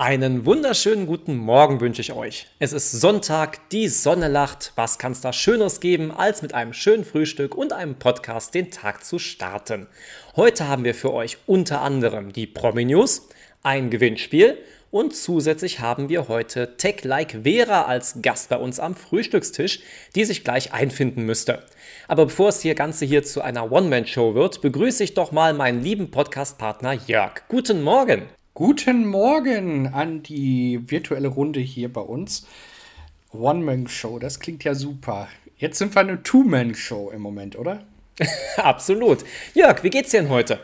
Einen wunderschönen guten Morgen wünsche ich euch. Es ist Sonntag, die Sonne lacht. Was kann es da Schöneres geben, als mit einem schönen Frühstück und einem Podcast den Tag zu starten? Heute haben wir für euch unter anderem die Promi-News, ein Gewinnspiel und zusätzlich haben wir heute Tech Like Vera als Gast bei uns am Frühstückstisch, die sich gleich einfinden müsste. Aber bevor es hier Ganze hier zu einer One-Man-Show wird, begrüße ich doch mal meinen lieben Podcast-Partner Jörg. Guten Morgen! Guten Morgen an die virtuelle Runde hier bei uns. One-Man-Show, das klingt ja super. Jetzt sind wir eine Two-Man-Show im Moment, oder? Absolut. Jörg, wie geht's dir denn heute?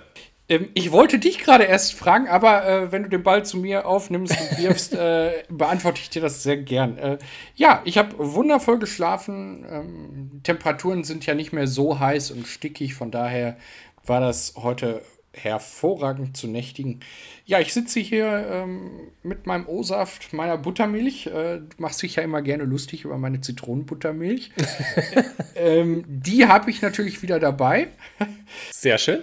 Ähm, ich wollte dich gerade erst fragen, aber äh, wenn du den Ball zu mir aufnimmst und wirfst, äh, beantworte ich dir das sehr gern. Äh, ja, ich habe wundervoll geschlafen. Ähm, Temperaturen sind ja nicht mehr so heiß und stickig, von daher war das heute hervorragend zu nächtigen. Ja, ich sitze hier ähm, mit meinem O-Saft, meiner Buttermilch. Äh, du machst dich ja immer gerne lustig über meine Zitronenbuttermilch. ähm, die habe ich natürlich wieder dabei. Sehr schön.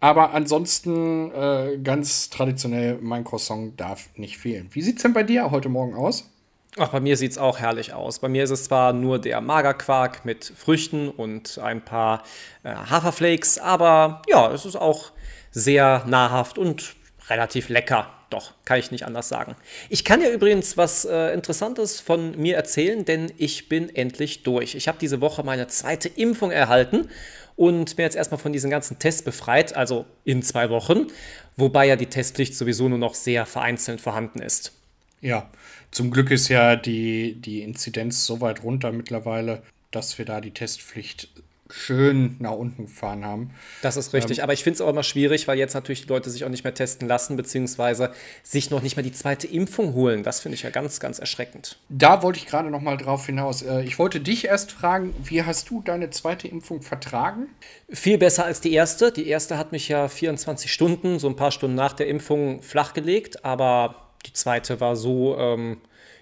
Aber ansonsten äh, ganz traditionell, mein Croissant darf nicht fehlen. Wie sieht es denn bei dir heute Morgen aus? Ach, bei mir sieht es auch herrlich aus. Bei mir ist es zwar nur der Magerquark mit Früchten und ein paar äh, Haferflakes, aber ja, es ist auch sehr nahrhaft und relativ lecker. Doch, kann ich nicht anders sagen. Ich kann ja übrigens was äh, Interessantes von mir erzählen, denn ich bin endlich durch. Ich habe diese Woche meine zweite Impfung erhalten und bin jetzt erstmal von diesen ganzen Tests befreit, also in zwei Wochen, wobei ja die Testpflicht sowieso nur noch sehr vereinzelt vorhanden ist. Ja, zum Glück ist ja die, die Inzidenz so weit runter mittlerweile, dass wir da die Testpflicht schön nach unten gefahren haben. Das ist richtig, ähm, aber ich finde es auch immer schwierig, weil jetzt natürlich die Leute sich auch nicht mehr testen lassen, beziehungsweise sich noch nicht mal die zweite Impfung holen. Das finde ich ja ganz, ganz erschreckend. Da wollte ich gerade noch mal drauf hinaus. Äh, ich wollte dich erst fragen, wie hast du deine zweite Impfung vertragen? Viel besser als die erste. Die erste hat mich ja 24 Stunden, so ein paar Stunden nach der Impfung, flachgelegt, aber die zweite war so, ähm,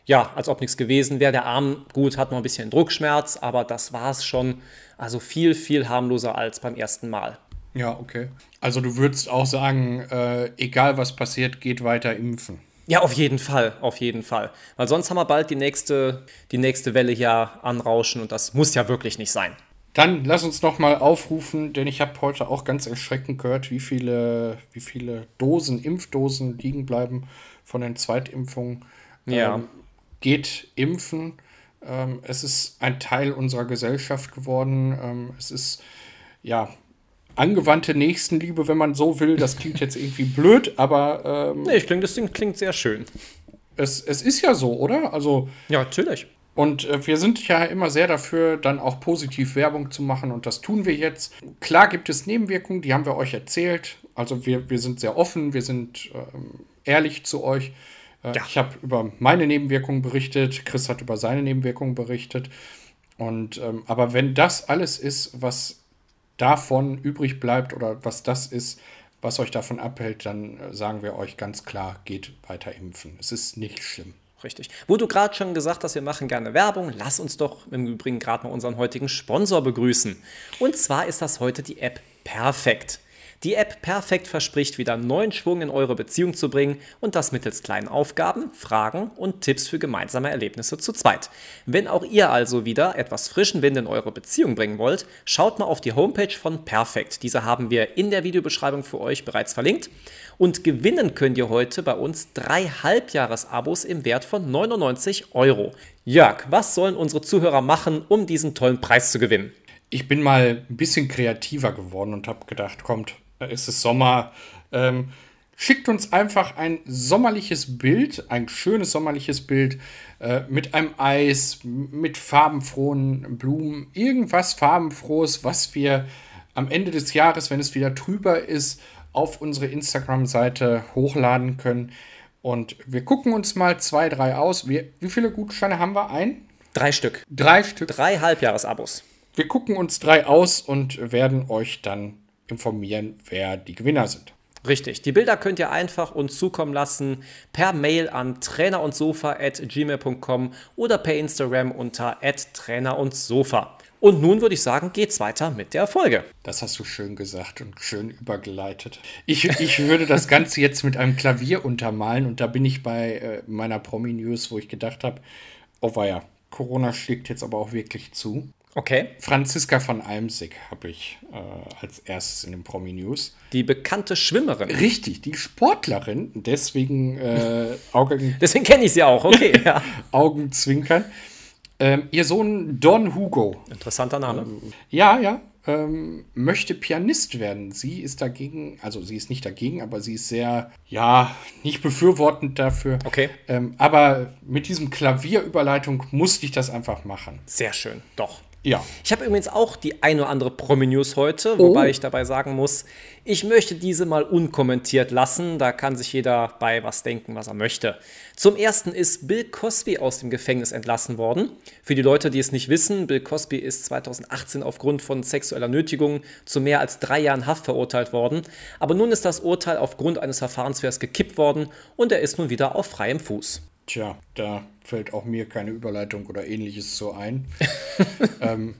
ja, als ob nichts gewesen wäre. Der Arm, gut, hat noch ein bisschen Druckschmerz, aber das war es schon. Also viel, viel harmloser als beim ersten Mal. Ja, okay. Also du würdest auch sagen, äh, egal was passiert, geht weiter impfen. Ja, auf jeden Fall, auf jeden Fall. Weil sonst haben wir bald die nächste, die nächste Welle hier anrauschen und das muss ja wirklich nicht sein. Dann lass uns noch mal aufrufen, denn ich habe heute auch ganz erschreckend gehört, wie viele, wie viele Dosen, Impfdosen liegen bleiben von den Zweitimpfungen. Ja. Ähm, geht impfen. Ähm, es ist ein Teil unserer Gesellschaft geworden. Ähm, es ist ja angewandte Nächstenliebe, wenn man so will. Das klingt jetzt irgendwie blöd, aber. Ähm, nee, ich denke, das Ding klingt sehr schön. Es, es ist ja so, oder? Also. Ja, natürlich. Und äh, wir sind ja immer sehr dafür, dann auch positiv Werbung zu machen und das tun wir jetzt. Klar gibt es Nebenwirkungen, die haben wir euch erzählt. Also wir, wir sind sehr offen, wir sind ähm, ehrlich zu euch. Äh, ja. Ich habe über meine Nebenwirkungen berichtet, Chris hat über seine Nebenwirkungen berichtet. Und ähm, aber wenn das alles ist, was davon übrig bleibt oder was das ist, was euch davon abhält, dann äh, sagen wir euch ganz klar, geht weiter impfen. Es ist nicht schlimm. Richtig. Wo du gerade schon gesagt hast, wir machen gerne Werbung, lass uns doch im Übrigen gerade mal unseren heutigen Sponsor begrüßen. Und zwar ist das heute die App Perfekt. Die App perfekt verspricht wieder neuen Schwung in eure Beziehung zu bringen und das mittels kleinen Aufgaben, Fragen und Tipps für gemeinsame Erlebnisse zu zweit. Wenn auch ihr also wieder etwas frischen Wind in eure Beziehung bringen wollt, schaut mal auf die Homepage von Perfekt. Diese haben wir in der Videobeschreibung für euch bereits verlinkt. Und gewinnen könnt ihr heute bei uns drei Halbjahresabos im Wert von 99 Euro. Jörg, was sollen unsere Zuhörer machen, um diesen tollen Preis zu gewinnen? Ich bin mal ein bisschen kreativer geworden und habe gedacht, kommt, es ist Sommer. Ähm, schickt uns einfach ein sommerliches Bild, ein schönes sommerliches Bild äh, mit einem Eis, mit farbenfrohen Blumen, irgendwas farbenfrohes, was wir am Ende des Jahres, wenn es wieder trüber ist, auf unsere Instagram-Seite hochladen können. Und wir gucken uns mal zwei, drei aus. Wir, wie viele Gutscheine haben wir? Ein? Drei Stück. Drei Stück. Drei Halbjahresabos. Wir gucken uns drei aus und werden euch dann informieren, wer die Gewinner sind. Richtig. Die Bilder könnt ihr einfach uns zukommen lassen per Mail an trainerundsofa.gmail.com oder per Instagram unter trainerundsofa. Und nun würde ich sagen, geht's weiter mit der Folge. Das hast du schön gesagt und schön übergeleitet. Ich, ich würde das Ganze jetzt mit einem Klavier untermalen und da bin ich bei äh, meiner Promi-News, wo ich gedacht habe, oh weia, Corona schlägt jetzt aber auch wirklich zu. Okay. Franziska von Almsig habe ich äh, als erstes in den Promi-News. Die bekannte Schwimmerin. Richtig, die Sportlerin. Deswegen äh, Augen. Deswegen kenne ich sie auch, okay. Ja. Augenzwinkern. Ähm, ihr Sohn Don Hugo. Interessanter Name. Ähm, ja, ja. Ähm, möchte Pianist werden. Sie ist dagegen, also sie ist nicht dagegen, aber sie ist sehr, ja, nicht befürwortend dafür. Okay. Ähm, aber mit diesem Klavierüberleitung musste ich das einfach machen. Sehr schön, doch. Ja. Ich habe übrigens auch die ein oder andere Promi-News heute, wobei Oh. ich dabei sagen muss, ich möchte diese mal unkommentiert lassen. Da kann sich jeder bei was denken, was er möchte. Zum ersten ist Bill Cosby aus dem Gefängnis entlassen worden. Für die Leute, die es nicht wissen, Bill Cosby ist 2018 aufgrund von sexueller Nötigung zu mehr als drei Jahren Haft verurteilt worden. Aber nun ist das Urteil aufgrund eines Verfahrensfehls gekippt worden und er ist nun wieder auf freiem Fuß. Tja, da fällt auch mir keine Überleitung oder ähnliches so ein. ähm,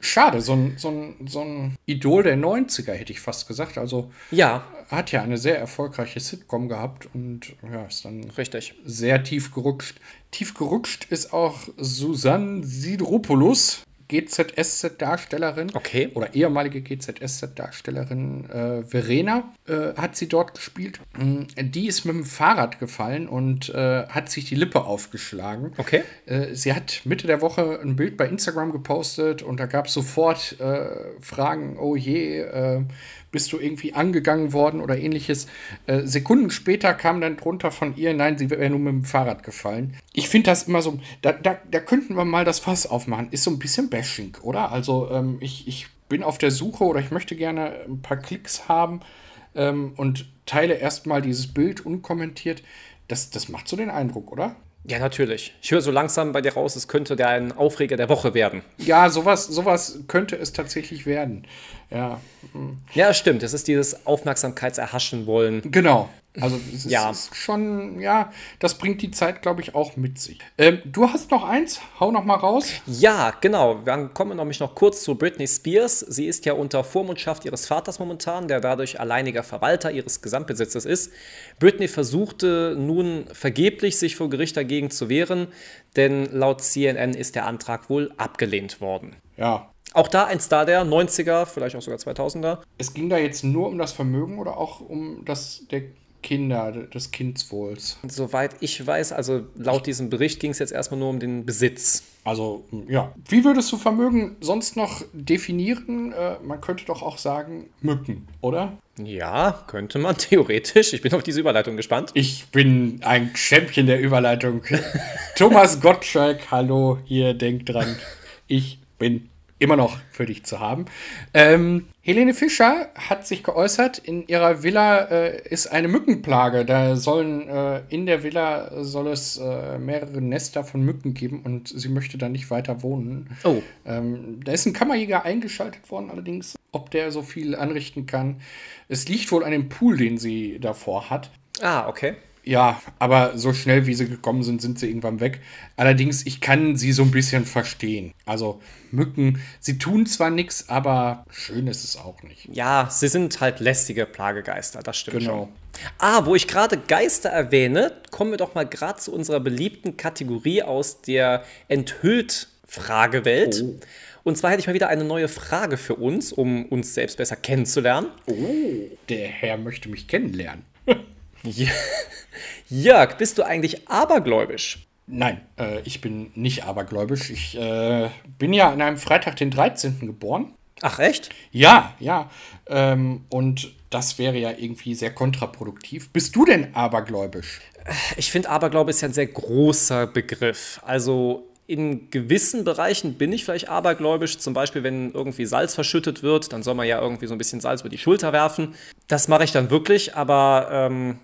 schade, so ein, so, ein, so ein Idol der 90er hätte ich fast gesagt. Also Ja, hat ja eine sehr erfolgreiche Sitcom gehabt und ja, ist dann richtig. sehr tief gerutscht. Tief gerutscht ist auch Susanne Sidropoulos, GZSZ-Darstellerin. Okay. Oder ehemalige GZSZ-Darstellerin äh, Verena äh, hat sie dort gespielt. Mm, Die ist mit dem Fahrrad gefallen und äh, hat sich die Lippe aufgeschlagen. Okay. Äh, sie hat Mitte der Woche ein Bild bei Instagram gepostet und da gab es sofort äh, Fragen, oh je, äh, bist du irgendwie angegangen worden oder ähnliches. Äh, Sekunden später kam dann drunter von ihr, nein, sie wäre nur mit dem Fahrrad gefallen. Ich finde das immer so, da, da, da könnten wir mal das Fass aufmachen. Ist so ein bisschen Bashing, oder? Also ähm, ich, ich bin auf der Suche oder ich möchte gerne ein paar Klicks haben ähm, und teile erstmal dieses Bild unkommentiert. Das, das macht so den Eindruck, oder? Ja, natürlich. Ich höre so langsam bei dir raus, es könnte der ein Aufreger der Woche werden. Ja, sowas, sowas könnte es tatsächlich werden. Ja, Ja, stimmt. Es ist dieses Aufmerksamkeitserhaschen wollen. genau. Also es ist, Ja. ist schon, ja, das bringt die Zeit, glaube ich, auch mit sich. Ähm, du hast noch eins, hau noch mal raus. Ja, genau. Dann kommen wir nämlich noch kurz zu Britney Spears. Sie ist ja unter Vormundschaft ihres Vaters momentan, der dadurch alleiniger Verwalter ihres Gesamtbesitzes ist. Britney versuchte nun vergeblich, sich vor Gericht dagegen zu wehren, denn laut CNN ist der Antrag wohl abgelehnt worden. Ja. Auch da ein Star der 90er, vielleicht auch sogar 2000er. Es ging da jetzt nur um das Vermögen oder auch um das der Kinder, des Kindswohls? Soweit ich weiß, also laut diesem Bericht ging es jetzt erstmal nur um den Besitz. Also, ja. Wie würdest du Vermögen sonst noch definieren? Äh, man könnte doch auch sagen, Mücken, oder? Ja, könnte man theoretisch. Ich bin auf diese Überleitung gespannt. Ich bin ein Champion der Überleitung. Thomas Gottschalk, hallo, hier, denkt dran. Ich bin immer noch für dich zu haben. Ähm, Helene Fischer hat sich geäußert, in ihrer Villa äh, ist eine Mückenplage. Da sollen äh, in der Villa soll es äh, mehrere Nester von Mücken geben und sie möchte da nicht weiter wohnen. Oh. Ähm, da ist ein Kammerjäger eingeschaltet worden, allerdings, ob der so viel anrichten kann. Es liegt wohl an dem Pool, den sie davor hat. Ah, okay. Ja, aber so schnell wie sie gekommen sind, sind sie irgendwann weg. Allerdings, ich kann sie so ein bisschen verstehen. Also Mücken, sie tun zwar nichts, aber schön ist es auch nicht. Ja, sie sind halt lästige Plagegeister, das stimmt Genau. schon. Ah, wo ich gerade Geister erwähne, kommen wir doch mal gerade zu unserer beliebten Kategorie aus der Enthüllt-Fragewelt. Oh. Und zwar hätte ich mal wieder eine neue Frage für uns, um uns selbst besser kennenzulernen. Oh, der Herr möchte mich kennenlernen. Ja. Jörg, bist du eigentlich abergläubisch? Nein, äh, ich bin nicht abergläubisch. Ich äh, bin ja an einem Freitag, den 13. geboren. Ach, echt? Ja, ja. Ähm, und das wäre ja irgendwie sehr kontraproduktiv. Bist du denn abergläubisch? Ich finde, Aberglaube ist ja ein sehr großer Begriff. Also in gewissen Bereichen bin ich vielleicht abergläubisch. Zum Beispiel, wenn irgendwie Salz verschüttet wird, dann soll man ja irgendwie so ein bisschen Salz über die Schulter werfen. Das mache ich dann wirklich, aber ähm,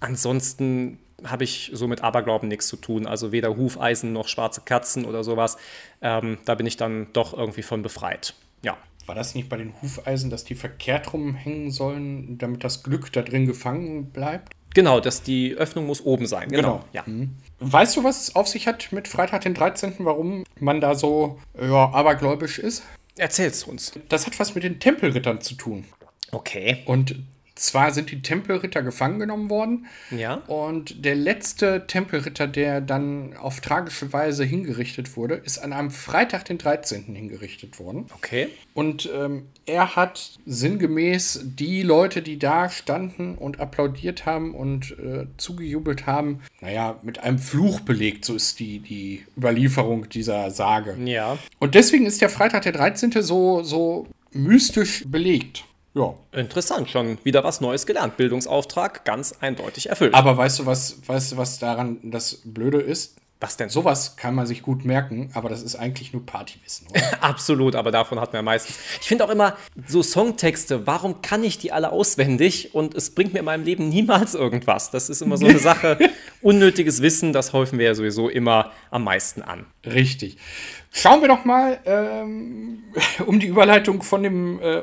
ansonsten habe ich so mit Aberglauben nichts zu tun. Also weder Hufeisen noch schwarze Katzen oder sowas. Ähm, da bin ich dann doch irgendwie von befreit. Ja. war das nicht bei den Hufeisen, dass die verkehrt rumhängen sollen, damit das Glück da drin gefangen bleibt? Genau, dass die Öffnung muss oben sein. Genau. genau. Ja. Mhm. Weißt du, was es auf sich hat mit Freitag den 13., warum man da so ja, abergläubisch ist? Erzähl's uns. Das hat was mit den Tempelrittern zu tun. Okay. Und zwar sind die Tempelritter gefangen genommen worden. Ja. Und der letzte Tempelritter, der dann auf tragische Weise hingerichtet wurde, ist an einem Freitag, den 13. hingerichtet worden. Okay. Und ähm, er hat sinngemäß die Leute, die da standen und applaudiert haben und äh, zugejubelt haben, naja, mit einem Fluch belegt. So ist die, die Überlieferung dieser Sage. Ja. Und deswegen ist der Freitag, der 13. so, so mystisch belegt. Ja. Interessant, schon wieder was Neues gelernt. Bildungsauftrag ganz eindeutig erfüllt. Aber weißt du, was, weißt du, was daran das Blöde ist? Was denn? Sowas kann man sich gut merken, aber das ist eigentlich nur Partywissen. Absolut, aber davon hat man meistens. Ich finde auch immer so Songtexte, warum kann ich die alle auswendig und es bringt mir in meinem Leben niemals irgendwas? Das ist immer so eine Sache. Unnötiges Wissen, das häufen wir ja sowieso immer am meisten an. Richtig. Schauen wir doch mal ähm, um die Überleitung von dem äh,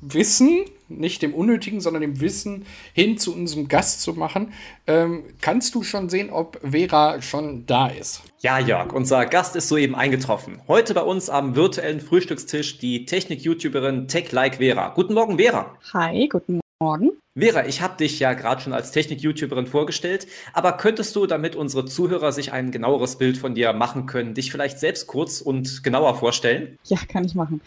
Wissen, nicht dem Unnötigen, sondern dem Wissen hin zu unserem Gast zu machen. Ähm, kannst du schon sehen, ob Vera schon da ist? Ja, Jörg, unser Gast ist soeben eingetroffen. Heute bei uns am virtuellen Frühstückstisch die Technik-YouTuberin TechLike Vera. Guten Morgen, Vera. Hi, guten Morgen. Vera, ich habe dich ja gerade schon als Technik-YouTuberin vorgestellt, aber könntest du, damit unsere Zuhörer sich ein genaueres Bild von dir machen können, dich vielleicht selbst kurz und genauer vorstellen? Ja, kann ich machen.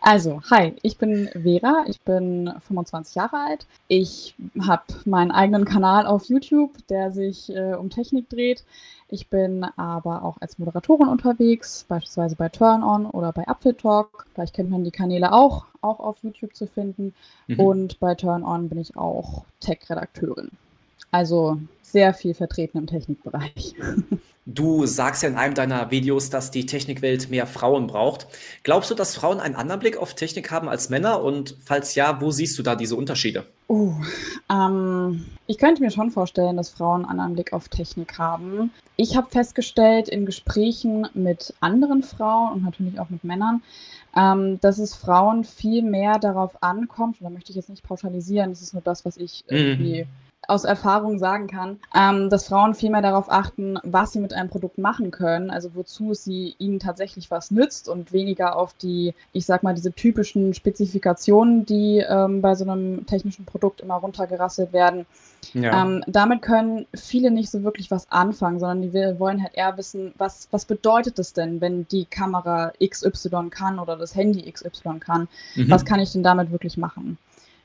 Also, hi, ich bin Vera, ich bin 25 Jahre alt. Ich habe meinen eigenen Kanal auf YouTube, der sich äh, um Technik dreht. Ich bin aber auch als Moderatorin unterwegs, beispielsweise bei Turn On oder bei Apfel Talk. Vielleicht kennt man die Kanäle auch, auch auf YouTube zu finden. Mhm. Und bei Turn On bin ich auch Tech-Redakteurin. Also sehr viel vertreten im Technikbereich. Du sagst ja in einem deiner Videos, dass die Technikwelt mehr Frauen braucht. Glaubst du, dass Frauen einen anderen Blick auf Technik haben als Männer? Und falls ja, wo siehst du da diese Unterschiede? Uh, ähm, ich könnte mir schon vorstellen, dass Frauen einen anderen Blick auf Technik haben. Ich habe festgestellt in Gesprächen mit anderen Frauen und natürlich auch mit Männern, ähm, dass es Frauen viel mehr darauf ankommt, und da möchte ich jetzt nicht pauschalisieren, das ist nur das, was ich mhm. irgendwie aus Erfahrung sagen kann, ähm, dass Frauen viel mehr darauf achten, was sie mit einem Produkt machen können, also wozu sie ihnen tatsächlich was nützt und weniger auf die, ich sag mal, diese typischen Spezifikationen, die ähm, bei so einem technischen Produkt immer runtergerasselt werden. Ja. Ähm, damit können viele nicht so wirklich was anfangen, sondern die wollen halt eher wissen, was, was bedeutet es denn, wenn die Kamera XY kann oder das Handy XY kann? Mhm. Was kann ich denn damit wirklich machen?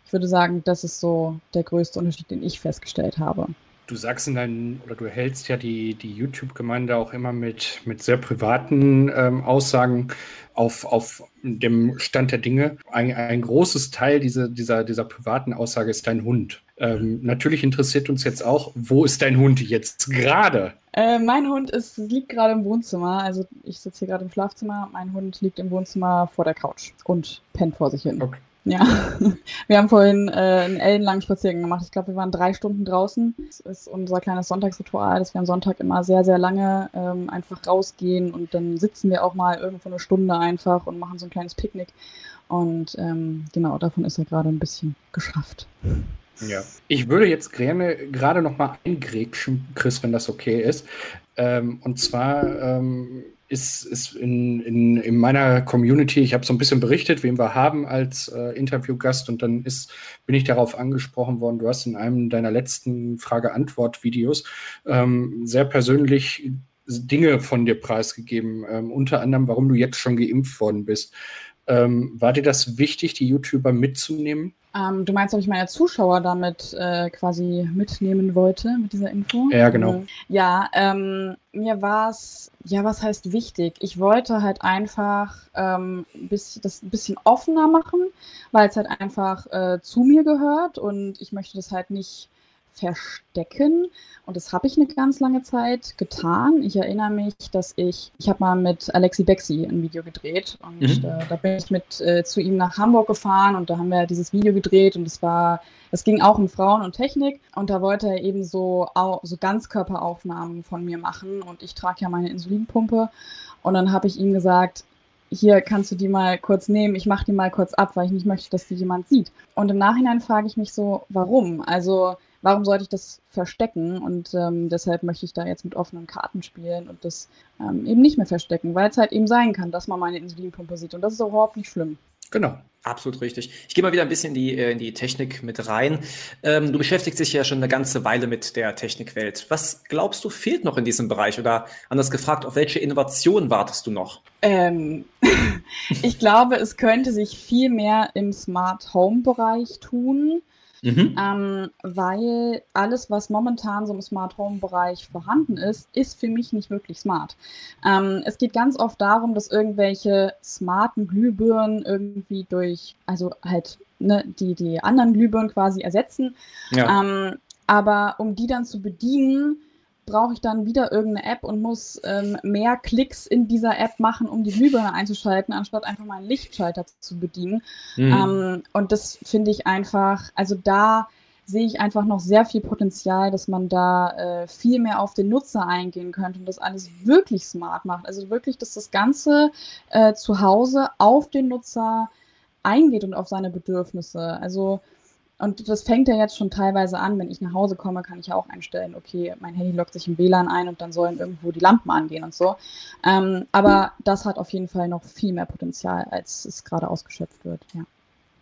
Ich würde sagen, das ist so der größte Unterschied, den ich festgestellt habe. Du sagst in deinen, oder du hältst ja die, die YouTube-Gemeinde auch immer mit, mit sehr privaten ähm, Aussagen auf, auf dem Stand der Dinge. Ein, ein großes Teil dieser, dieser, dieser privaten Aussage ist dein Hund. Ähm, natürlich interessiert uns jetzt auch, wo ist dein Hund jetzt gerade? Äh, mein Hund ist, liegt gerade im Wohnzimmer. Also ich sitze hier gerade im Schlafzimmer. Mein Hund liegt im Wohnzimmer vor der Couch und pennt vor sich hin. Okay. Ja, wir haben vorhin äh, einen ellenlangen Spaziergang gemacht. Ich glaube, wir waren drei Stunden draußen. Das ist unser kleines Sonntagsritual, dass wir am Sonntag immer sehr, sehr lange ähm, einfach rausgehen und dann sitzen wir auch mal irgendwo eine Stunde einfach und machen so ein kleines Picknick. Und ähm, genau, davon ist er gerade ein bisschen geschafft. Ja. Ich würde jetzt gerne gerade noch mal eingrätschen, Chris, wenn das okay ist. Ähm, und zwar ähm, ist, ist in, in, in meiner Community, ich habe so ein bisschen berichtet, wen wir haben als äh, Interviewgast und dann ist, bin ich darauf angesprochen worden, du hast in einem deiner letzten Frage-Antwort-Videos ähm, sehr persönlich Dinge von dir preisgegeben, ähm, unter anderem, warum du jetzt schon geimpft worden bist. Ähm, war dir das wichtig, die YouTuber mitzunehmen? Ähm, du meinst, ob ich meine Zuschauer damit äh, quasi mitnehmen wollte, mit dieser Info? Ja, genau. Ja, ähm, mir war es, ja, was heißt wichtig? Ich wollte halt einfach ähm, bis, das ein bisschen offener machen, weil es halt einfach äh, zu mir gehört und ich möchte das halt nicht verstecken. Und das habe ich eine ganz lange Zeit getan. Ich erinnere mich, dass ich, ich habe mal mit Alexi Bexi ein Video gedreht und mhm. äh, da bin ich mit äh, zu ihm nach Hamburg gefahren und da haben wir dieses Video gedreht und es war, es ging auch um Frauen und Technik und da wollte er eben so, so Ganzkörperaufnahmen von mir machen und ich trage ja meine Insulinpumpe und dann habe ich ihm gesagt, hier kannst du die mal kurz nehmen, ich mache die mal kurz ab, weil ich nicht möchte, dass die jemand sieht. Und im Nachhinein frage ich mich so, warum? Also warum sollte ich das verstecken? Und ähm, deshalb möchte ich da jetzt mit offenen Karten spielen und das ähm, eben nicht mehr verstecken, weil es halt eben sein kann, dass man meine Insulinpumpe sieht. Und das ist überhaupt nicht schlimm. Genau. Absolut richtig. Ich gehe mal wieder ein bisschen in die, äh, in die Technik mit rein. Ähm, du beschäftigst dich ja schon eine ganze Weile mit der Technikwelt. Was glaubst du fehlt noch in diesem Bereich? Oder anders gefragt, auf welche Innovation wartest du noch? Ähm, ich glaube, es könnte sich viel mehr im Smart Home Bereich tun. Mhm. Ähm, weil alles, was momentan so im Smart Home Bereich vorhanden ist, ist für mich nicht wirklich smart. Ähm, es geht ganz oft darum, dass irgendwelche smarten Glühbirnen irgendwie durch, also halt ne, die, die anderen Glühbirnen quasi ersetzen. Ja. Ähm, aber um die dann zu bedienen, brauche ich dann wieder irgendeine App und muss ähm, mehr Klicks in dieser App machen, um die Glühbirne einzuschalten, anstatt einfach meinen Lichtschalter zu bedienen. Mhm. Ähm, und das finde ich einfach, also da sehe ich einfach noch sehr viel Potenzial, dass man da äh, viel mehr auf den Nutzer eingehen könnte und das alles wirklich smart macht. Also wirklich, dass das Ganze äh, zu Hause auf den Nutzer eingeht und auf seine Bedürfnisse. Also und das fängt ja jetzt schon teilweise an, wenn ich nach Hause komme, kann ich ja auch einstellen, okay, mein Handy loggt sich im WLAN ein und dann sollen irgendwo die Lampen angehen und so. Ähm, aber das hat auf jeden Fall noch viel mehr Potenzial, als es gerade ausgeschöpft wird, ja.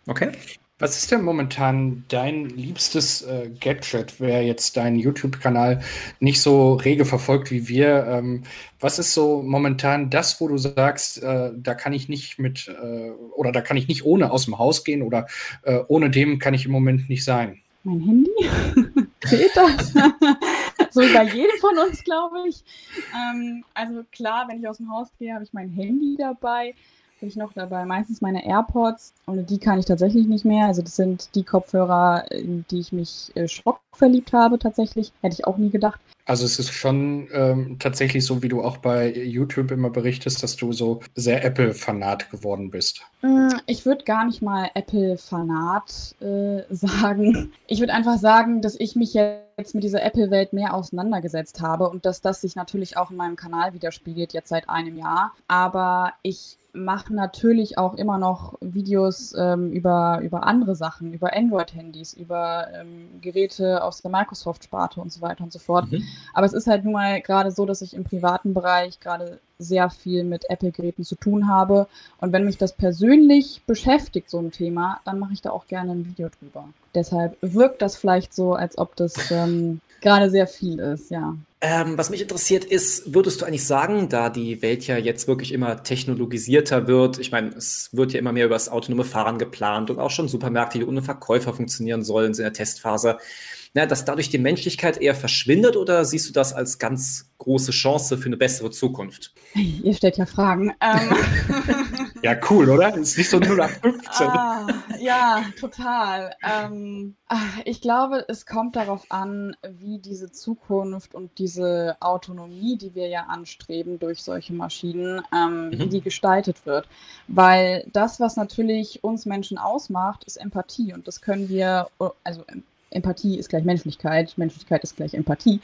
Okay. Was ist denn momentan dein liebstes äh, Gadget, wer jetzt deinen YouTube-Kanal nicht so rege verfolgt wie wir? Ähm, was ist so momentan das, wo du sagst, äh, da kann ich nicht mit äh, oder da kann ich nicht ohne aus dem Haus gehen oder äh, ohne dem kann ich im Moment nicht sein? Mein Handy? Geht das? so bei jedem von uns, glaube ich. Ähm, also klar, wenn ich aus dem Haus gehe, habe ich mein Handy dabei habe ich noch dabei meistens meine AirPods. und die kann ich tatsächlich nicht mehr. Also das sind die Kopfhörer, in die ich mich äh, schockverliebt habe tatsächlich. Hätte ich auch nie gedacht. Also es ist schon ähm, tatsächlich so, wie du auch bei YouTube immer berichtest, dass du so sehr Apple-Fanat geworden bist. Mm, ich würde gar nicht mal Apple-Fanat äh, sagen. Ich würde einfach sagen, dass ich mich jetzt mit dieser Apple-Welt mehr auseinandergesetzt habe und dass das sich natürlich auch in meinem Kanal widerspiegelt, jetzt seit einem Jahr. Aber ich mache natürlich auch immer noch Videos ähm, über, über andere Sachen, über Android-Handys, über ähm, Geräte aus der Microsoft-Sparte und so weiter und so fort. Mhm. Aber es ist halt nun mal gerade so, dass ich im privaten Bereich gerade sehr viel mit Apple-Geräten zu tun habe. Und wenn mich das persönlich beschäftigt, so ein Thema, dann mache ich da auch gerne ein Video drüber. Deshalb wirkt das vielleicht so, als ob das ähm, gerade sehr viel ist, ja. Ähm, was mich interessiert ist, würdest du eigentlich sagen, da die Welt ja jetzt wirklich immer technologisierter wird, ich meine, es wird ja immer mehr über das autonome Fahren geplant und auch schon Supermärkte, die ohne Verkäufer funktionieren sollen, sind in der Testphase na, dass dadurch die Menschlichkeit eher verschwindet oder siehst du das als ganz große Chance für eine bessere Zukunft? Ihr stellt ja Fragen. Ähm. ja, cool, oder? Ist nicht so 0815. Ah, ja, total. Ähm, ah, ich glaube, es kommt darauf an, wie diese Zukunft und diese Autonomie, die wir ja anstreben durch solche Maschinen, ähm, mhm. wie die gestaltet wird. Weil das, was natürlich uns Menschen ausmacht, ist Empathie und das können wir, also Empathie ist gleich Menschlichkeit, Menschlichkeit ist gleich Empathie.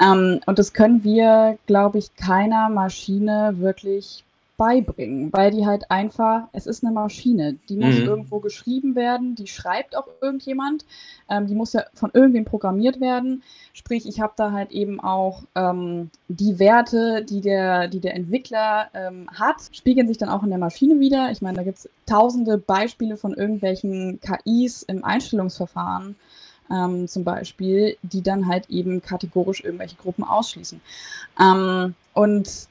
Ähm, und das können wir, glaube ich, keiner Maschine wirklich beibringen, weil die halt einfach, es ist eine Maschine, die muss mhm. irgendwo geschrieben werden, die schreibt auch irgendjemand, ähm, die muss ja von irgendwem programmiert werden. Sprich, ich habe da halt eben auch ähm, die Werte, die der, die der Entwickler ähm, hat, spiegeln sich dann auch in der Maschine wieder. Ich meine, da gibt es tausende Beispiele von irgendwelchen KIs im Einstellungsverfahren ähm, zum Beispiel, die dann halt eben kategorisch irgendwelche Gruppen ausschließen. Ähm, und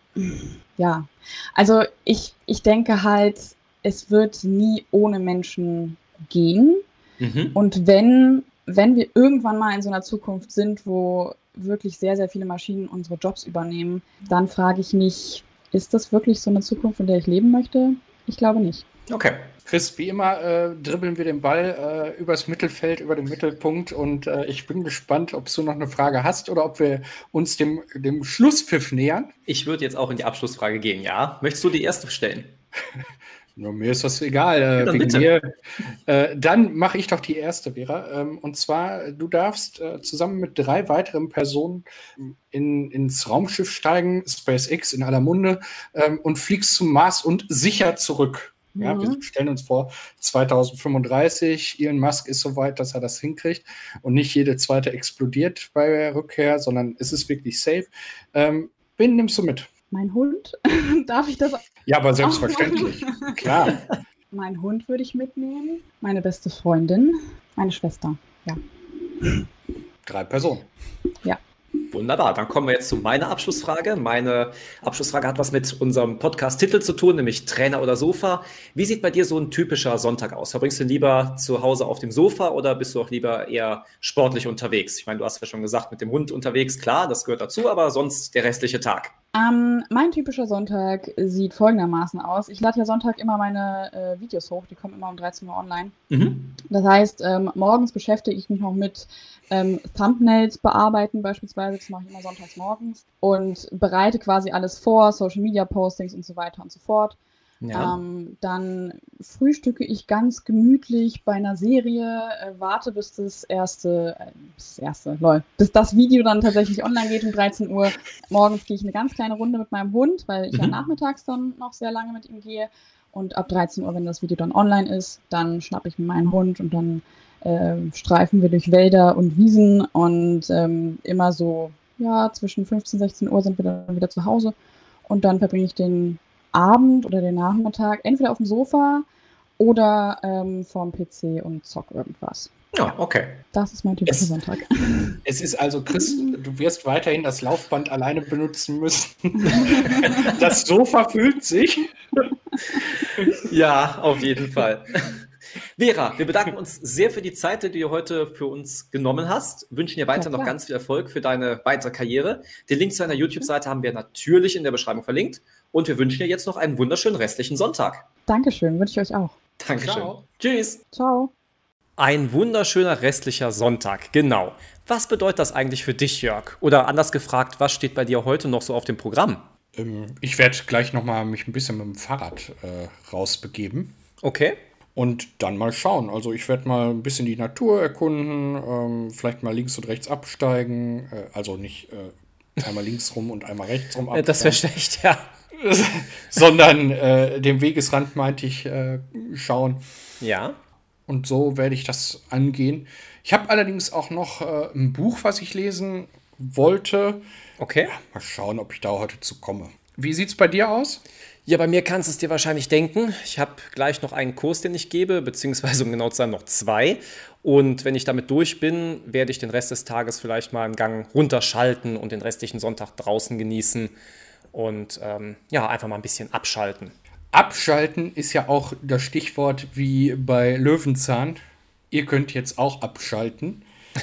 ja, also ich, ich denke halt, es wird nie ohne Menschen gehen. Mhm. Und wenn, wenn wir irgendwann mal in so einer Zukunft sind, wo wirklich sehr, sehr viele Maschinen unsere Jobs übernehmen, dann frage ich mich, ist das wirklich so eine Zukunft, in der ich leben möchte? Ich glaube nicht. Okay. Chris, wie immer äh, dribbeln wir den Ball äh, übers Mittelfeld, über den Mittelpunkt und äh, ich bin gespannt, ob du noch eine Frage hast oder ob wir uns dem, dem Schlusspfiff nähern. Ich würde jetzt auch in die Abschlussfrage gehen, ja. Möchtest du die erste stellen? Nur mir ist das egal, äh, wegen mir. Äh, dann mache ich doch die erste, Vera. Ähm, und zwar, du darfst äh, zusammen mit drei weiteren Personen in, ins Raumschiff steigen, SpaceX in aller Munde, ähm, und fliegst zum Mars und sicher zurück. Ja, mhm. wir stellen uns vor, 2035, Elon Musk ist so weit, dass er das hinkriegt und nicht jede zweite explodiert bei der Rückkehr, sondern es ist wirklich safe. Ähm, wen nimmst du mit? Mein Hund? Darf ich das? Ja, aber selbstverständlich. Klar. Mein Hund würde ich mitnehmen, meine beste Freundin, meine Schwester. Ja. Drei Personen. Ja. Wunderbar, dann kommen wir jetzt zu meiner Abschlussfrage. Meine Abschlussfrage hat was mit unserem Podcast-Titel zu tun, nämlich Trainer oder Sofa. Wie sieht bei dir so ein typischer Sonntag aus? Verbringst du lieber zu Hause auf dem Sofa oder bist du auch lieber eher sportlich unterwegs? Ich meine, du hast ja schon gesagt, mit dem Hund unterwegs, klar, das gehört dazu, aber sonst der restliche Tag. Ähm, mein typischer Sonntag sieht folgendermaßen aus. Ich lade ja Sonntag immer meine äh, Videos hoch, die kommen immer um 13 Uhr online. Mhm. Das heißt, ähm, morgens beschäftige ich mich noch mit ähm, Thumbnails bearbeiten, beispielsweise, das mache ich immer sonntags morgens und bereite quasi alles vor, Social Media Postings und so weiter und so fort. Ja. Ähm, dann frühstücke ich ganz gemütlich bei einer Serie, äh, warte bis das erste, äh, das erste, lol, bis das Video dann tatsächlich online geht um 13 Uhr. Morgens gehe ich eine ganz kleine Runde mit meinem Hund, weil ich mhm. ja nachmittags dann noch sehr lange mit ihm gehe. Und ab 13 Uhr, wenn das Video dann online ist, dann schnappe ich mir meinen Hund und dann äh, streifen wir durch Wälder und Wiesen und ähm, immer so, ja, zwischen 15 und 16 Uhr sind wir dann wieder zu Hause. Und dann verbringe ich den Abend oder den Nachmittag entweder auf dem Sofa oder ähm, vorm PC und zock irgendwas. Ja, okay. Das ist mein typischer Sonntag. Es ist also, Chris, du wirst weiterhin das Laufband alleine benutzen müssen. das Sofa fühlt sich. Ja, auf jeden Fall. Vera, wir bedanken uns sehr für die Zeit, die du heute für uns genommen hast. Wünschen dir weiter ja, noch ganz viel Erfolg für deine weitere Karriere. Den Link zu deiner YouTube-Seite haben wir natürlich in der Beschreibung verlinkt. Und wir wünschen dir jetzt noch einen wunderschönen restlichen Sonntag. Dankeschön, wünsche ich euch auch. Dankeschön. Ciao. Tschüss. Ciao. Ein wunderschöner restlicher Sonntag, genau. Was bedeutet das eigentlich für dich, Jörg? Oder anders gefragt, was steht bei dir heute noch so auf dem Programm? Ähm, ich werde gleich noch mal mich ein bisschen mit dem Fahrrad äh, rausbegeben. Okay. Und dann mal schauen. Also ich werde mal ein bisschen die Natur erkunden, ähm, vielleicht mal links und rechts absteigen. Äh, also nicht äh, einmal links rum und einmal rechts rum absteigen. Das wäre schlecht, ja. sondern äh, dem Wegesrand meinte ich äh, schauen. Ja. Und so werde ich das angehen. Ich habe allerdings auch noch äh, ein Buch, was ich lesen wollte. Okay. Ja, mal schauen, ob ich da heute zu komme. Wie sieht es bei dir aus? Ja, bei mir kannst du es dir wahrscheinlich denken. Ich habe gleich noch einen Kurs, den ich gebe, beziehungsweise um genau zu sein, noch zwei. Und wenn ich damit durch bin, werde ich den Rest des Tages vielleicht mal einen Gang runterschalten und den restlichen Sonntag draußen genießen und ähm, ja, einfach mal ein bisschen abschalten. Abschalten ist ja auch das Stichwort wie bei Löwenzahn. Ihr könnt jetzt auch abschalten.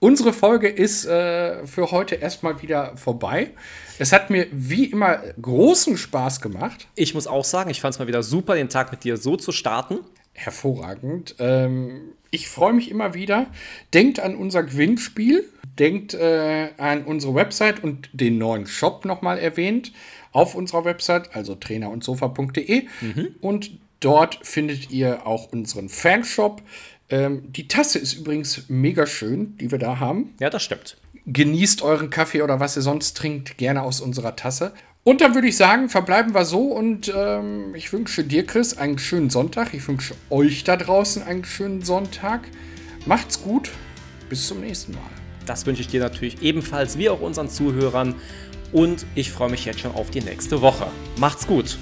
Unsere Folge ist äh, für heute erstmal wieder vorbei. Es hat mir wie immer großen Spaß gemacht. Ich muss auch sagen, ich fand es mal wieder super, den Tag mit dir so zu starten. Hervorragend. Ähm, ich freue mich immer wieder. Denkt an unser Gewinnspiel. Denkt äh, an unsere Website und den neuen Shop nochmal erwähnt auf unserer Website, also trainerundsofa.de. Mhm. Und dort findet ihr auch unseren Fanshop. Ähm, die Tasse ist übrigens mega schön, die wir da haben. Ja, das stimmt. Genießt euren Kaffee oder was ihr sonst trinkt, gerne aus unserer Tasse. Und dann würde ich sagen, verbleiben wir so und ähm, ich wünsche dir, Chris, einen schönen Sonntag. Ich wünsche euch da draußen einen schönen Sonntag. Macht's gut. Bis zum nächsten Mal. Das wünsche ich dir natürlich ebenfalls, wie auch unseren Zuhörern. Und ich freue mich jetzt schon auf die nächste Woche. Macht's gut.